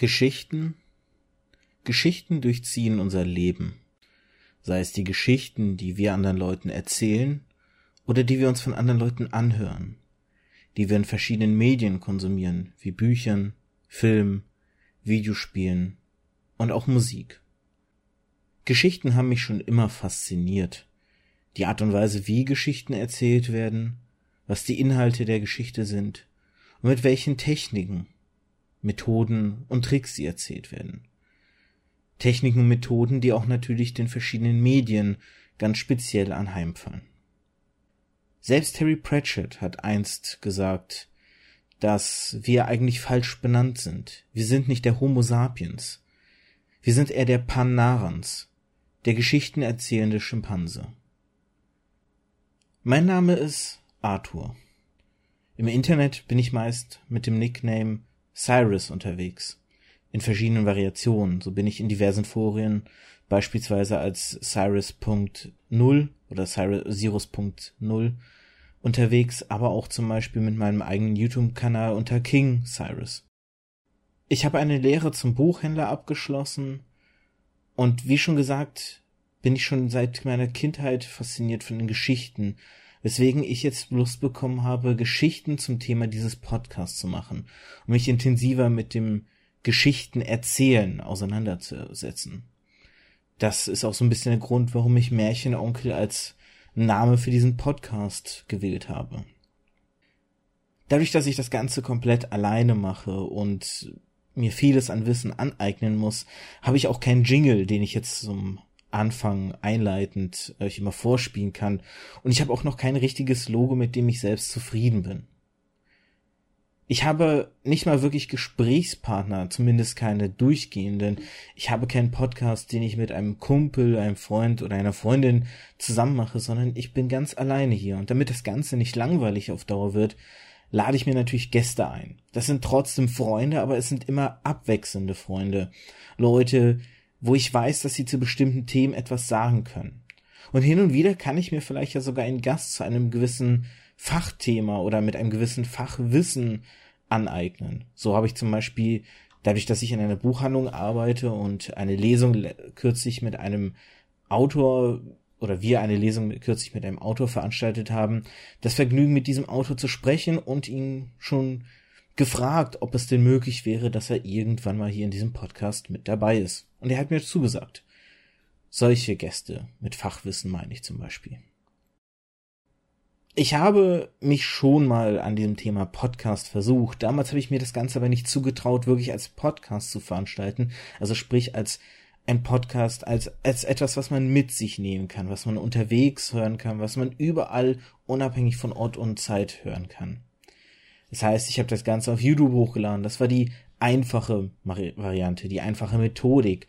Geschichten Geschichten durchziehen unser Leben. Sei es die Geschichten, die wir anderen Leuten erzählen oder die wir uns von anderen Leuten anhören, die wir in verschiedenen Medien konsumieren, wie Büchern, Filmen, Videospielen und auch Musik. Geschichten haben mich schon immer fasziniert. Die Art und Weise, wie Geschichten erzählt werden, was die Inhalte der Geschichte sind und mit welchen Techniken Methoden und Tricks, die erzählt werden. Techniken und Methoden, die auch natürlich den verschiedenen Medien ganz speziell anheimfallen. Selbst Terry Pratchett hat einst gesagt, dass wir eigentlich falsch benannt sind. Wir sind nicht der Homo sapiens. Wir sind eher der Pan-Narans, der Geschichten erzählende Schimpanse. Mein Name ist Arthur. Im Internet bin ich meist mit dem Nickname Cyrus unterwegs. In verschiedenen Variationen. So bin ich in diversen Forien, beispielsweise als Cyrus.0 oder Cyrus.0 unterwegs, aber auch zum Beispiel mit meinem eigenen YouTube-Kanal unter King Cyrus. Ich habe eine Lehre zum Buchhändler abgeschlossen und wie schon gesagt, bin ich schon seit meiner Kindheit fasziniert von den Geschichten, weswegen ich jetzt Lust bekommen habe, Geschichten zum Thema dieses Podcasts zu machen und mich intensiver mit dem Geschichten erzählen auseinanderzusetzen. Das ist auch so ein bisschen der Grund, warum ich Märchenonkel als Name für diesen Podcast gewählt habe. Dadurch, dass ich das Ganze komplett alleine mache und mir vieles an Wissen aneignen muss, habe ich auch keinen Jingle, den ich jetzt zum Anfang einleitend euch immer vorspielen kann. Und ich habe auch noch kein richtiges Logo, mit dem ich selbst zufrieden bin. Ich habe nicht mal wirklich Gesprächspartner, zumindest keine durchgehenden. Ich habe keinen Podcast, den ich mit einem Kumpel, einem Freund oder einer Freundin zusammen mache, sondern ich bin ganz alleine hier. Und damit das Ganze nicht langweilig auf Dauer wird, lade ich mir natürlich Gäste ein. Das sind trotzdem Freunde, aber es sind immer abwechselnde Freunde. Leute, wo ich weiß, dass sie zu bestimmten Themen etwas sagen können. Und hin und wieder kann ich mir vielleicht ja sogar einen Gast zu einem gewissen Fachthema oder mit einem gewissen Fachwissen aneignen. So habe ich zum Beispiel, dadurch, dass ich in einer Buchhandlung arbeite und eine Lesung kürzlich mit einem Autor oder wir eine Lesung kürzlich mit einem Autor veranstaltet haben, das Vergnügen mit diesem Autor zu sprechen und ihn schon gefragt, ob es denn möglich wäre, dass er irgendwann mal hier in diesem Podcast mit dabei ist. Und er hat mir zugesagt. Solche Gäste mit Fachwissen meine ich zum Beispiel. Ich habe mich schon mal an diesem Thema Podcast versucht. Damals habe ich mir das Ganze aber nicht zugetraut, wirklich als Podcast zu veranstalten. Also sprich als ein Podcast, als, als etwas, was man mit sich nehmen kann, was man unterwegs hören kann, was man überall unabhängig von Ort und Zeit hören kann. Das heißt, ich habe das Ganze auf YouTube hochgeladen. Das war die einfache Variante, die einfache Methodik,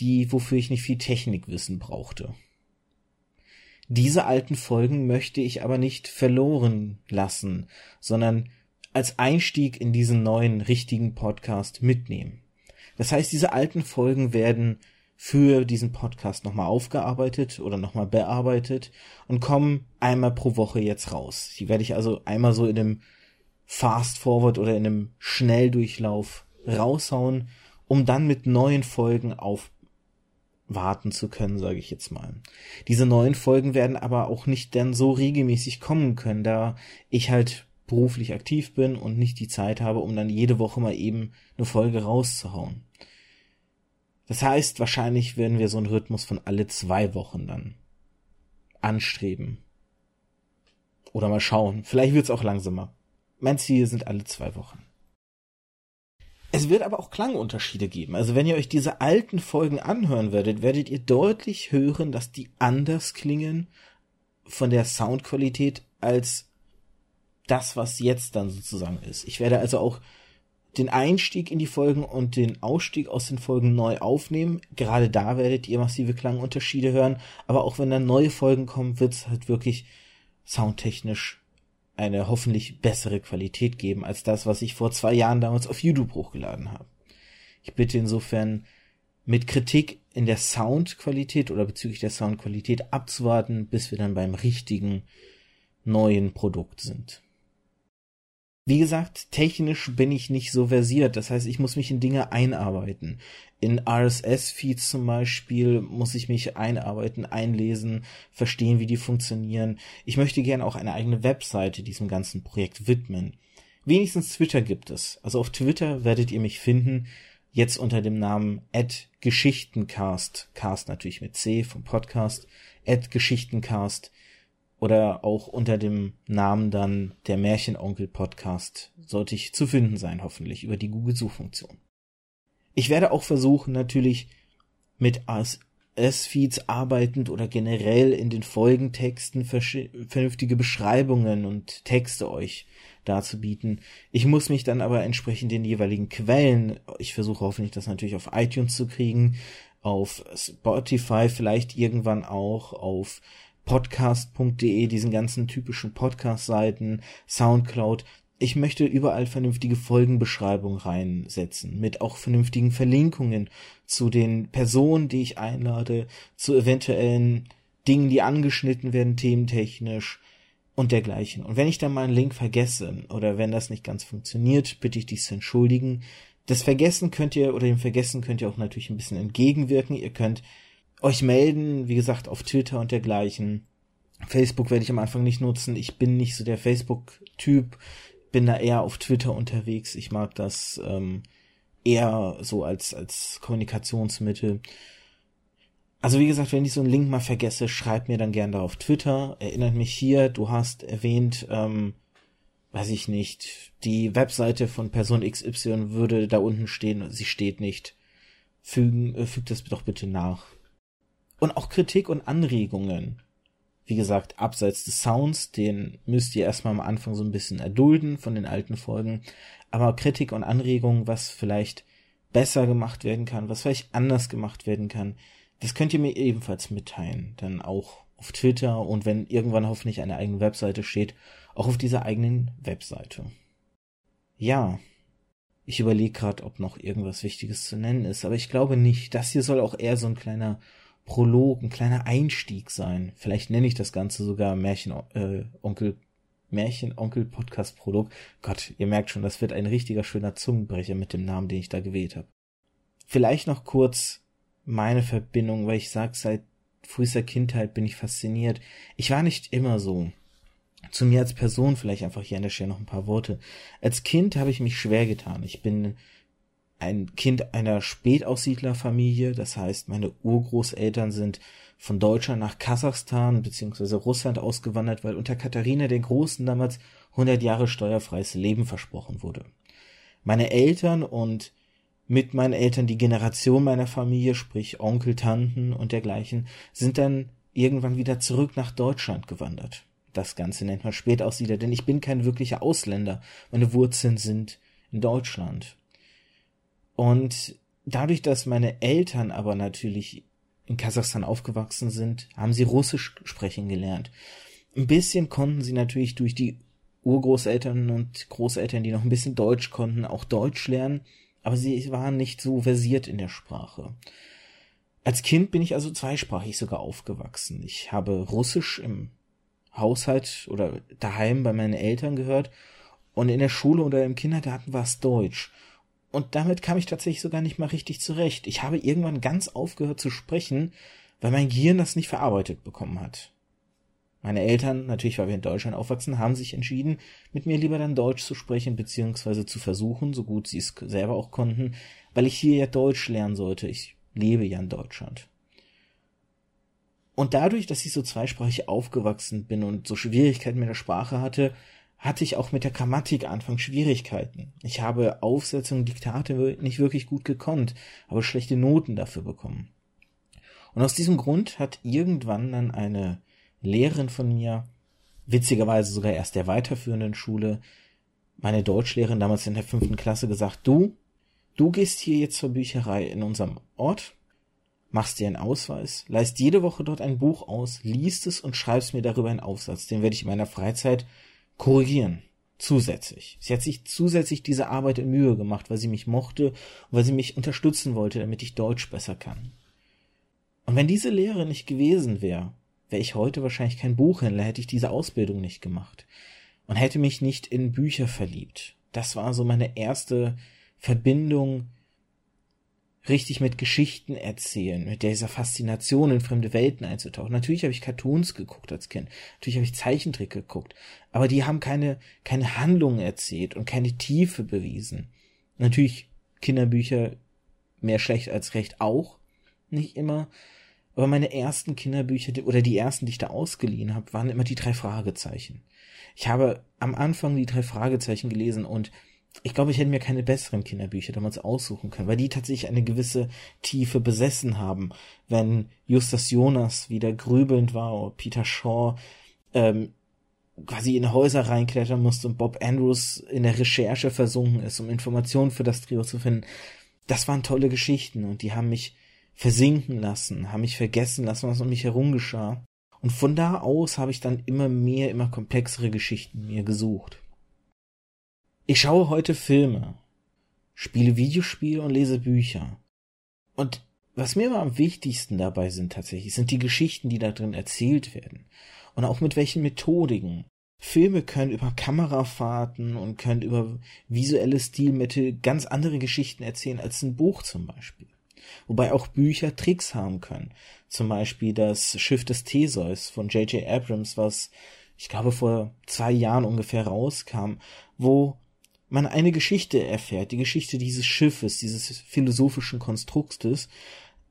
die, wofür ich nicht viel Technikwissen brauchte. Diese alten Folgen möchte ich aber nicht verloren lassen, sondern als Einstieg in diesen neuen richtigen Podcast mitnehmen. Das heißt, diese alten Folgen werden für diesen Podcast nochmal aufgearbeitet oder nochmal bearbeitet und kommen einmal pro Woche jetzt raus. Die werde ich also einmal so in einem Fast Forward oder in einem Schnelldurchlauf raushauen, um dann mit neuen Folgen aufwarten zu können, sage ich jetzt mal. Diese neuen Folgen werden aber auch nicht dann so regelmäßig kommen können, da ich halt beruflich aktiv bin und nicht die Zeit habe, um dann jede Woche mal eben eine Folge rauszuhauen. Das heißt, wahrscheinlich werden wir so einen Rhythmus von alle zwei Wochen dann anstreben. Oder mal schauen. Vielleicht wird's auch langsamer. Mein Ziel sind alle zwei Wochen. Es wird aber auch Klangunterschiede geben. Also wenn ihr euch diese alten Folgen anhören werdet, werdet ihr deutlich hören, dass die anders klingen von der Soundqualität als das, was jetzt dann sozusagen ist. Ich werde also auch den Einstieg in die Folgen und den Ausstieg aus den Folgen neu aufnehmen. Gerade da werdet ihr massive Klangunterschiede hören. Aber auch wenn dann neue Folgen kommen, wird es halt wirklich soundtechnisch eine hoffentlich bessere Qualität geben als das, was ich vor zwei Jahren damals auf YouTube hochgeladen habe. Ich bitte insofern mit Kritik in der Soundqualität oder bezüglich der Soundqualität abzuwarten, bis wir dann beim richtigen neuen Produkt sind. Wie gesagt, technisch bin ich nicht so versiert. Das heißt, ich muss mich in Dinge einarbeiten. In RSS-Feeds zum Beispiel muss ich mich einarbeiten, einlesen, verstehen, wie die funktionieren. Ich möchte gerne auch eine eigene Webseite diesem ganzen Projekt widmen. Wenigstens Twitter gibt es. Also auf Twitter werdet ihr mich finden. Jetzt unter dem Namen Geschichtencast. Cast natürlich mit C vom Podcast. Geschichtencast oder auch unter dem Namen dann der Märchenonkel Podcast sollte ich zu finden sein, hoffentlich über die Google Suchfunktion. Ich werde auch versuchen, natürlich mit RSS-Feeds arbeitend oder generell in den Folgentexten vernünftige Beschreibungen und Texte euch darzubieten. Ich muss mich dann aber entsprechend den jeweiligen Quellen, ich versuche hoffentlich das natürlich auf iTunes zu kriegen, auf Spotify vielleicht irgendwann auch, auf podcast.de, diesen ganzen typischen Podcast-Seiten, Soundcloud. Ich möchte überall vernünftige Folgenbeschreibungen reinsetzen, mit auch vernünftigen Verlinkungen zu den Personen, die ich einlade, zu eventuellen Dingen, die angeschnitten werden, thementechnisch und dergleichen. Und wenn ich dann mal einen Link vergesse oder wenn das nicht ganz funktioniert, bitte ich dich zu entschuldigen. Das Vergessen könnt ihr oder dem Vergessen könnt ihr auch natürlich ein bisschen entgegenwirken. Ihr könnt euch melden, wie gesagt, auf Twitter und dergleichen. Facebook werde ich am Anfang nicht nutzen. Ich bin nicht so der Facebook-Typ, bin da eher auf Twitter unterwegs. Ich mag das ähm, eher so als, als Kommunikationsmittel. Also wie gesagt, wenn ich so einen Link mal vergesse, schreibt mir dann gerne da auf Twitter. Erinnert mich hier, du hast erwähnt, ähm, weiß ich nicht, die Webseite von Person XY würde da unten stehen, sie steht nicht. Fügen, äh, fügt das doch bitte nach. Und auch Kritik und Anregungen. Wie gesagt, abseits des Sounds, den müsst ihr erstmal am Anfang so ein bisschen erdulden von den alten Folgen. Aber Kritik und Anregungen, was vielleicht besser gemacht werden kann, was vielleicht anders gemacht werden kann, das könnt ihr mir ebenfalls mitteilen. Dann auch auf Twitter und wenn irgendwann hoffentlich eine eigene Webseite steht, auch auf dieser eigenen Webseite. Ja, ich überlege gerade, ob noch irgendwas Wichtiges zu nennen ist, aber ich glaube nicht. Das hier soll auch eher so ein kleiner Prolog, ein kleiner Einstieg sein. Vielleicht nenne ich das Ganze sogar Märchen, äh, Onkel, Märchen, Onkel Podcast Prolog. Gott, ihr merkt schon, das wird ein richtiger schöner Zungenbrecher mit dem Namen, den ich da gewählt habe. Vielleicht noch kurz meine Verbindung, weil ich sag, seit frühester Kindheit bin ich fasziniert. Ich war nicht immer so. Zu mir als Person vielleicht einfach hier an der Stelle noch ein paar Worte. Als Kind habe ich mich schwer getan. Ich bin ein Kind einer Spätaussiedlerfamilie, das heißt, meine Urgroßeltern sind von Deutschland nach Kasachstan bzw. Russland ausgewandert, weil unter Katharina der Großen damals 100 Jahre steuerfreies Leben versprochen wurde. Meine Eltern und mit meinen Eltern die Generation meiner Familie, sprich Onkel, Tanten und dergleichen, sind dann irgendwann wieder zurück nach Deutschland gewandert. Das Ganze nennt man Spätaussiedler, denn ich bin kein wirklicher Ausländer. Meine Wurzeln sind in Deutschland. Und dadurch, dass meine Eltern aber natürlich in Kasachstan aufgewachsen sind, haben sie Russisch sprechen gelernt. Ein bisschen konnten sie natürlich durch die Urgroßeltern und Großeltern, die noch ein bisschen Deutsch konnten, auch Deutsch lernen, aber sie waren nicht so versiert in der Sprache. Als Kind bin ich also zweisprachig sogar aufgewachsen. Ich habe Russisch im Haushalt oder daheim bei meinen Eltern gehört und in der Schule oder im Kindergarten war es Deutsch. Und damit kam ich tatsächlich sogar nicht mal richtig zurecht. Ich habe irgendwann ganz aufgehört zu sprechen, weil mein Gehirn das nicht verarbeitet bekommen hat. Meine Eltern, natürlich weil wir in Deutschland aufwachsen, haben sich entschieden, mit mir lieber dann Deutsch zu sprechen, beziehungsweise zu versuchen, so gut sie es selber auch konnten, weil ich hier ja Deutsch lernen sollte. Ich lebe ja in Deutschland. Und dadurch, dass ich so zweisprachig aufgewachsen bin und so Schwierigkeiten mit der Sprache hatte, hatte ich auch mit der Grammatik Anfang Schwierigkeiten. Ich habe Aufsetzungen, Diktate nicht wirklich gut gekonnt, aber schlechte Noten dafür bekommen. Und aus diesem Grund hat irgendwann dann eine Lehrerin von mir, witzigerweise sogar erst der weiterführenden Schule, meine Deutschlehrerin damals in der fünften Klasse gesagt, du, du gehst hier jetzt zur Bücherei in unserem Ort, machst dir einen Ausweis, leist jede Woche dort ein Buch aus, liest es und schreibst mir darüber einen Aufsatz. Den werde ich in meiner Freizeit korrigieren. Zusätzlich. Sie hat sich zusätzlich diese Arbeit in Mühe gemacht, weil sie mich mochte und weil sie mich unterstützen wollte, damit ich Deutsch besser kann. Und wenn diese Lehre nicht gewesen wäre, wäre ich heute wahrscheinlich kein Buchhändler, hätte ich diese Ausbildung nicht gemacht. und hätte mich nicht in Bücher verliebt. Das war so meine erste Verbindung richtig mit Geschichten erzählen, mit dieser Faszination in fremde Welten einzutauchen. Natürlich habe ich Cartoons geguckt als Kind, natürlich habe ich Zeichentrick geguckt, aber die haben keine, keine Handlungen erzählt und keine Tiefe bewiesen. Natürlich Kinderbücher mehr schlecht als recht auch, nicht immer, aber meine ersten Kinderbücher oder die ersten, die ich da ausgeliehen habe, waren immer die drei Fragezeichen. Ich habe am Anfang die drei Fragezeichen gelesen und ich glaube, ich hätte mir keine besseren Kinderbücher damals aussuchen können, weil die tatsächlich eine gewisse Tiefe besessen haben. Wenn Justus Jonas wieder grübelnd war oder Peter Shaw ähm, quasi in Häuser reinklettern musste und Bob Andrews in der Recherche versunken ist, um Informationen für das Trio zu finden. Das waren tolle Geschichten und die haben mich versinken lassen, haben mich vergessen lassen, was um mich herum geschah. Und von da aus habe ich dann immer mehr, immer komplexere Geschichten mir gesucht. Ich schaue heute Filme, spiele Videospiele und lese Bücher. Und was mir immer am wichtigsten dabei sind tatsächlich, sind die Geschichten, die da drin erzählt werden. Und auch mit welchen Methodiken. Filme können über Kamerafahrten und können über visuelle Stilmittel ganz andere Geschichten erzählen als ein Buch zum Beispiel. Wobei auch Bücher Tricks haben können. Zum Beispiel das Schiff des Theseus von J.J. Abrams, was ich glaube vor zwei Jahren ungefähr rauskam, wo man eine Geschichte erfährt, die Geschichte dieses Schiffes, dieses philosophischen Konstruktes,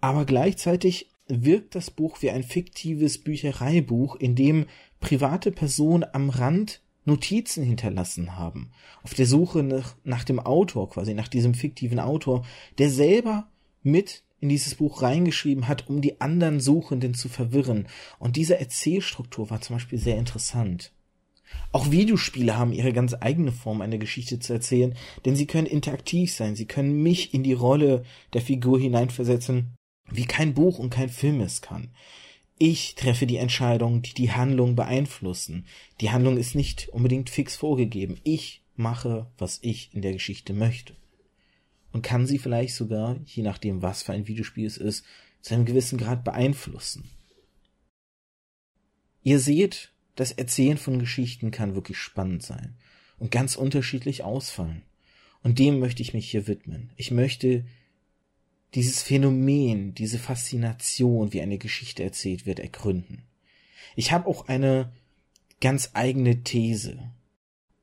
aber gleichzeitig wirkt das Buch wie ein fiktives Büchereibuch, in dem private Personen am Rand Notizen hinterlassen haben, auf der Suche nach, nach dem Autor, quasi nach diesem fiktiven Autor, der selber mit in dieses Buch reingeschrieben hat, um die anderen Suchenden zu verwirren. Und diese Erzählstruktur war zum Beispiel sehr interessant. Auch Videospiele haben ihre ganz eigene Form, eine Geschichte zu erzählen, denn sie können interaktiv sein, sie können mich in die Rolle der Figur hineinversetzen, wie kein Buch und kein Film es kann. Ich treffe die Entscheidungen, die die Handlung beeinflussen. Die Handlung ist nicht unbedingt fix vorgegeben. Ich mache, was ich in der Geschichte möchte und kann sie vielleicht sogar, je nachdem was für ein Videospiel es ist, zu einem gewissen Grad beeinflussen. Ihr seht, das Erzählen von Geschichten kann wirklich spannend sein und ganz unterschiedlich ausfallen. Und dem möchte ich mich hier widmen. Ich möchte dieses Phänomen, diese Faszination, wie eine Geschichte erzählt wird, ergründen. Ich habe auch eine ganz eigene These.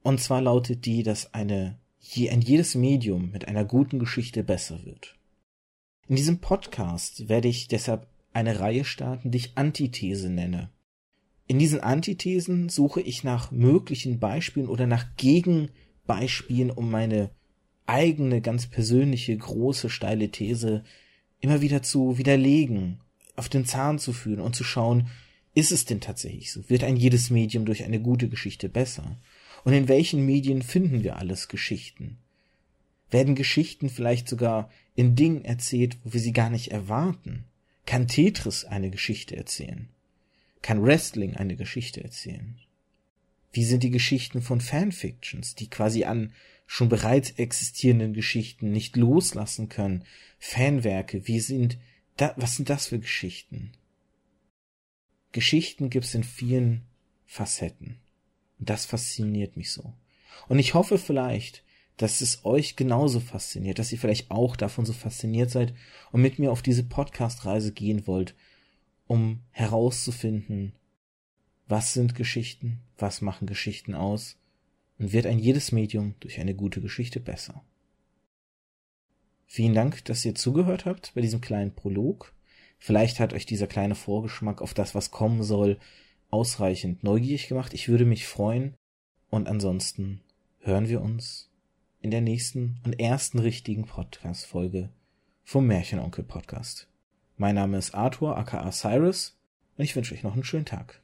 Und zwar lautet die, dass eine je ein jedes Medium mit einer guten Geschichte besser wird. In diesem Podcast werde ich deshalb eine Reihe starten, die ich Antithese nenne. In diesen Antithesen suche ich nach möglichen Beispielen oder nach Gegenbeispielen, um meine eigene, ganz persönliche, große, steile These immer wieder zu widerlegen, auf den Zahn zu führen und zu schauen, ist es denn tatsächlich so? Wird ein jedes Medium durch eine gute Geschichte besser? Und in welchen Medien finden wir alles Geschichten? Werden Geschichten vielleicht sogar in Dingen erzählt, wo wir sie gar nicht erwarten? Kann Tetris eine Geschichte erzählen? Kann Wrestling eine Geschichte erzählen? Wie sind die Geschichten von Fanfictions, die quasi an schon bereits existierenden Geschichten nicht loslassen können? Fanwerke, wie sind da, was sind das für Geschichten? Geschichten gibt's in vielen Facetten. Und das fasziniert mich so. Und ich hoffe vielleicht, dass es euch genauso fasziniert, dass ihr vielleicht auch davon so fasziniert seid und mit mir auf diese Podcast-Reise gehen wollt, um herauszufinden, was sind Geschichten, was machen Geschichten aus und wird ein jedes Medium durch eine gute Geschichte besser. Vielen Dank, dass ihr zugehört habt bei diesem kleinen Prolog. Vielleicht hat euch dieser kleine Vorgeschmack auf das, was kommen soll, ausreichend neugierig gemacht. Ich würde mich freuen. Und ansonsten hören wir uns in der nächsten und ersten richtigen Podcast-Folge vom Märchenonkel Podcast. Mein Name ist Arthur aka Cyrus und ich wünsche euch noch einen schönen Tag.